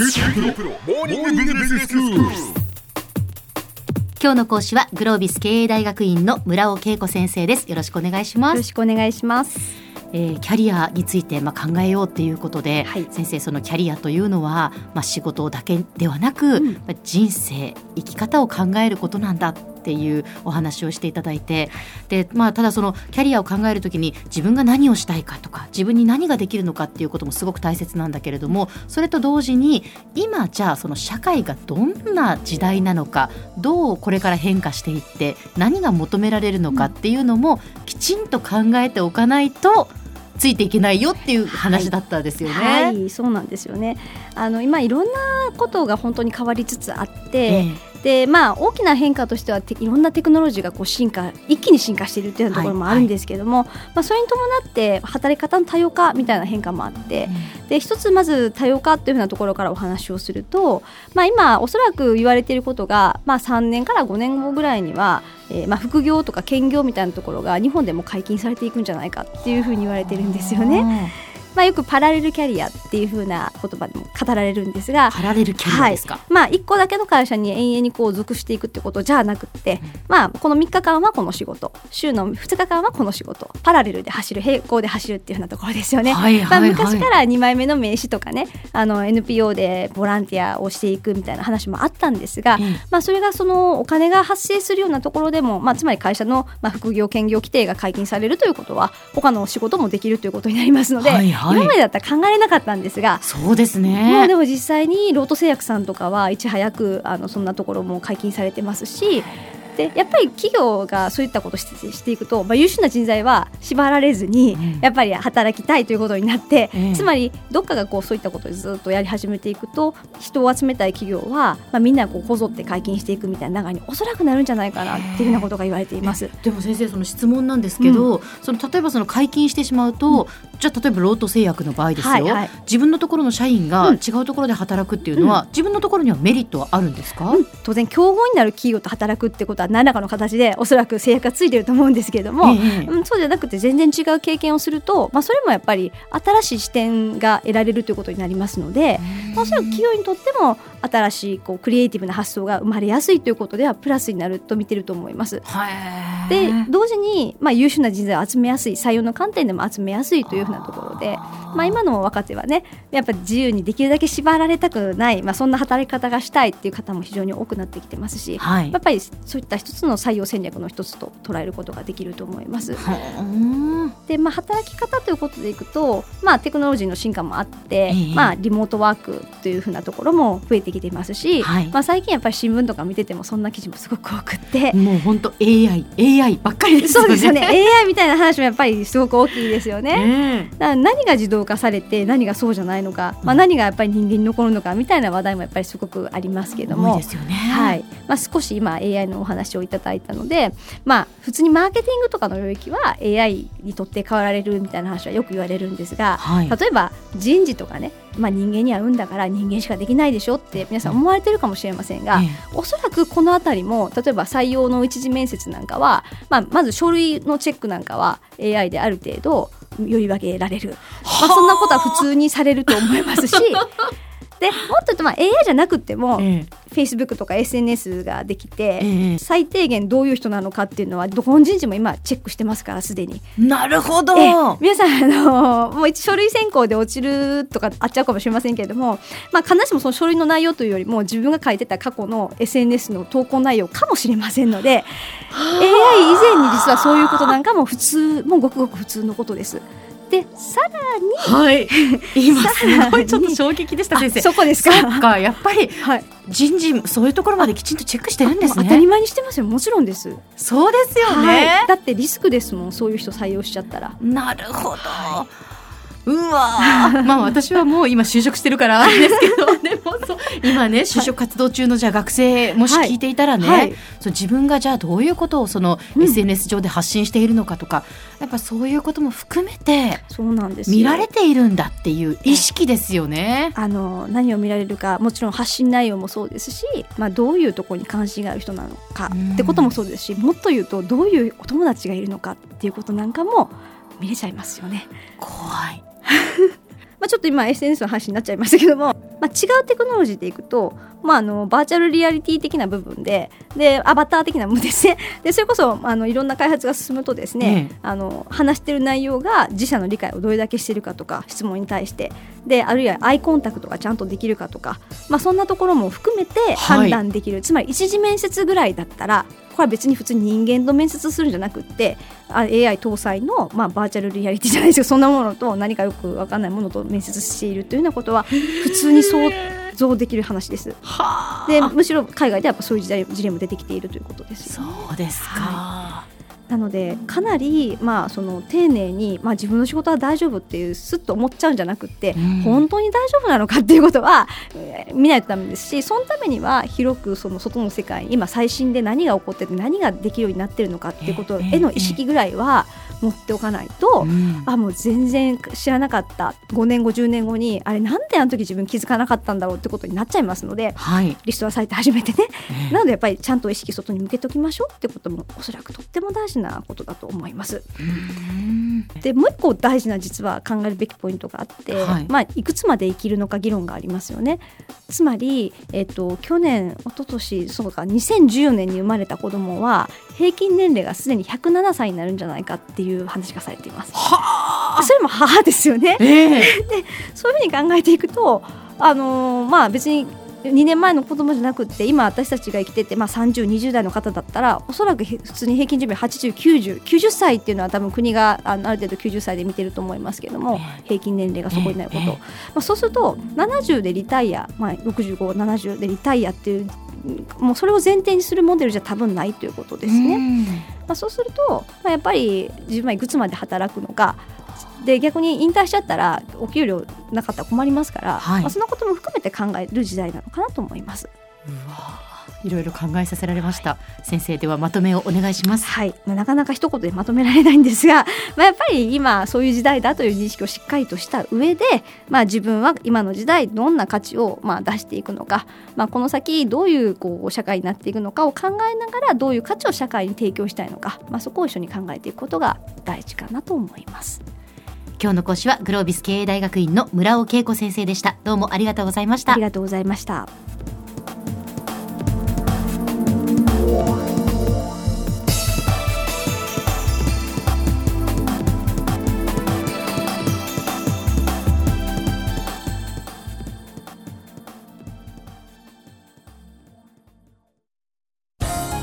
今日の講師はグロービス経営大学院の村尾恵子先生です。よろしくお願いします。よろしくお願いします。えーキャリアについてまあ考えようっていうことで、はい。先生そのキャリアというのはまあ仕事だけではなく、うん。まあ人生生き方を考えることなんだっていうお話をしていただいてでまあただそのキャリアを考えるときに自分が何をしたいかとか自分に何ができるのかっていうこともすごく大切なんだけれどもそれと同時に今じゃあその社会がどんな時代なのかどうこれから変化していって何が求められるのかっていうのもきちんと考えておかないとついていけないよっていう話だったんですよね。はい、そうなんですよね。あの今いろんなことが本当に変わりつつあって、ええでまあ大きな変化としてはていろんなテクノロジーがこう進化一気に進化しているっていうところもあるんですけれども、まあそれに伴って働き方の多様化みたいな変化もあって、で一つまず多様化っていうふうなところからお話をすると、まあ、今おそらく言われていることが、まあ、3年から5年後ぐらいには、えーまあ、副業とか兼業みたいなところが日本でも解禁されていくんじゃないかっていうふうに言われてるんですよね。まあ、よくパラレルキャリアっていうふうな言葉でも語られるんですが、パラレルキャリアですか？まあ、1個だけの会社に延々にこう属していくってことじゃなくって、まあ、この3日間はこの仕事。週の2日間はこの仕事。パラレルで走る並行で走るっていうふうなところですよね。はいまあ、はい。はい昔から2枚目の名刺とかねあの NPO でボランティアをしていくみたいな話もあったんですが、ええまあ、それがそのお金が発生するようなところでも、まあ、つまり会社の、まあ、副業兼業規定が解禁されるということは他の仕事もできるということになりますので、はいはい今までだったら考えれなかったんですが。そうですもうねで。も実際にロート製薬さんとかはいち早くあのそんなところも解禁されてますしでやっぱり企業がそういったことをしてしていくと、まあ、優秀な人材は縛られずに、うん。やっぱり働きたいということになって、ええつまりどっかがこうそういったことをずっとやり始めていくと人を集めたい企業は、まあ、みんなこうこぞって解禁していくみたいな流れにおそらくなるんじゃないかなっていうふうなことが言われています。でも先生その質問なんですけど、その例えばその解禁してしまうと、じゃあ例えばロート製薬の場合ですよ、はいはい。自分のところの社員がうん。違うところで働くっていうのは、自分のところにはメリットはあるんですか、うん。当然競合になる企業と働くってことは何らかの形でおそらく制約がついてると思うんですけれども、ええうん、そうじゃなくて全然違う経験をすると、まあ、それもやっぱり新しい視点が得られるということになりますので、まあ、おそらく企業にとっても新しいこうクリエイティブな発想が生まれやすいということではプラスになると見てると思います。はい。で同時に、まあ、優秀な人材を集めやすい採用の観点でも集めやすいというふうなところでまあ、今の若手はねやっぱり自由にできるだけ縛られたくない、まあ、そんな働き方がしたいっていう方も非常に多くなってきてますし、はい。やっぱりそういった一つの採用戦略の一つと捉えることができると思います。はで、まあ、働き方ということでいくと、まあ、テクノロジーの進化もあって、ええ。まあ、リモートワークというふうなところも増えてきていますし、はいまあ、最近やっぱり新聞とか見ててもそんな記事もすごく多くってあ。もう本当 AI AI ばっかりですよね。そうですよね AI みたいな話もやっぱりすごく大きいですよね。何が自動化されて何がそうじゃないのか、まあ、何がやっぱり人間に残るのかみたいな話題もやっぱりすごくありますけえども。多いですよね。はいまあ、少し今 AI のお話をいただいたので、まあ、普通にマーケティングとかの領域は AI にとって変わられるみたいな話はよく言われるんですが、はい例えば人事とかね、まあ、人間には運だから人間しかできないでしょって皆さん思われてるかもしれませんが、ええおそらくこの辺りも例えば採用の一次面接なんかは、まあ、まず書類のチェックなんかは AI である程度より分けられる、まあ、そんなことは普通にされると思いますし でもっと言うとまあ AI じゃなくても、え Facebook とか SNS ができて、ええ最低限どういう人なのかっていうのはどこの人事も今チェックしてますからすでに。なるほど。ええ皆さんあのもう一書類選考で落ちるとかあっちゃうかもしれませんけれども、まあ、必ずしもその書類の内容というよりも自分が書いてた過去の SNS の投稿内容かもしれませんので AI 以前に実はそういうことなんかも普通もうごくごく普通のことです。でさらにはい。今すごいちょっとさ衝撃でした先生。あそこですか？やっぱりはい、人事そういうところまできちんとチェックしてるんです当たりね。前にしてますよもちろんです。そうですよね。はい、だってリスクですもんそういう人採用しちゃったら。なるほど。うわー。まあ私はもう今就職してるからですけど。でもそう今ね就職活動中のじゃあ学生もし聞いていたらね、はい。そう自分がじゃあどういうことをそのうん。SNS 上で発信しているのかとか、やっぱそういうことも含めてそうなんですよ。見られているんだっていう意識ですよね。あの何を見られるかもちろん発信内容もそうですし、まあ、どういうところに関心がある人なのかうん。ってこともそうですしもっと言うとどういうお友達がいるのかっていうことなんかも見れちゃいますよね。怖い。まあ、ちょっと今 SNS の話になっちゃいましたけども、まあ、違うテクノロジーでいくと、まあ、あのバーチャルリアリティ的な部分ででアバター的な部分ですね。でそれこそあのいろんな開発が進むとですね、あの話してる内容が自社の理解をどれだけしてるかとか質問に対してであるいはアイコンタクトがちゃんとできるかとか、まあ、そんなところも含めて判断できる、はい、つまり一次面接ぐらいだったらこれは別に普通に人間と面接するんじゃなくて AI 搭載の、まあ、バーチャルリアリティじゃないですけどそんなものと何かよく分かんないものと面接しているというようなことは普通に想像できる話です。でむしろ海外ではやっぱそういう事例も出てきているということです、ね、そうですか、はいなのでかなり、まあ、その丁寧に、まあ、自分の仕事は大丈夫っていうすっと思っちゃうんじゃなくて、うん、本当に大丈夫なのかっていうことは、えー、見ないとだめですしそのためには広くその外の世界今最新で何が起こってて何ができるようになってるのかっていうことへの意識ぐらいは持っておかないと、えーえー、あもう全然知らなかった。5年後10年後にあれなんであの時自分気づかなかったんだろうってことになっちゃいますので、はい、リストアサイト始めてね、なのでやっぱりちゃんと意識外に向けておきましょうってこともおそらくとっても大事なことだと思います。でもう一個大事な実は考えるべきポイントがあって、はい。まあ、いくつまで生きるのか議論がありますよね。つまり、えっと、去年一昨年そうか2014年に生まれた子どもは平均年齢がすでに107歳になるんじゃないかっていう話がされています。はそれも母ですよね。えー、でそういうふうに考えていくとあのー、まあ別に2年前の子供じゃなくて今私たちが生きてて、まあ、3020代の方だったらおそらく普通に平均寿命809090 90歳っていうのは多分国があのある程度90歳で見てると思いますけども平均年齢がそこになること、まあ、そうすると70でリタイア、まあ、6570でリタイアっていうもうそれを前提にするモデルじゃ多分ないということですね。まあ、そうすると、まあ、やっぱり自分はいくつまで働くのかで逆に引退しちゃったらお給料なかったら困りますから、はい、まあ、そのことも含めて考える時代なのかなと思います。うわいろいろ考えさせられました、はい、先生ではまとめをお願いします。はい、まあ、なかなか一言でまとめられないんですが、まあ、やっぱり今そういう時代だという認識をしっかりとした上で、まあ、自分は今の時代どんな価値をまあ出していくのか、まあ、この先どういうこう社会になっていくのかを考えながらどういう価値を社会に提供したいのか、まあ、そこを一緒に考えていくことが大事かなと思います。今日の講師はグロービス経営大学院の村尾恵子先生でした。どうもありがとうございました。ありがとうございました。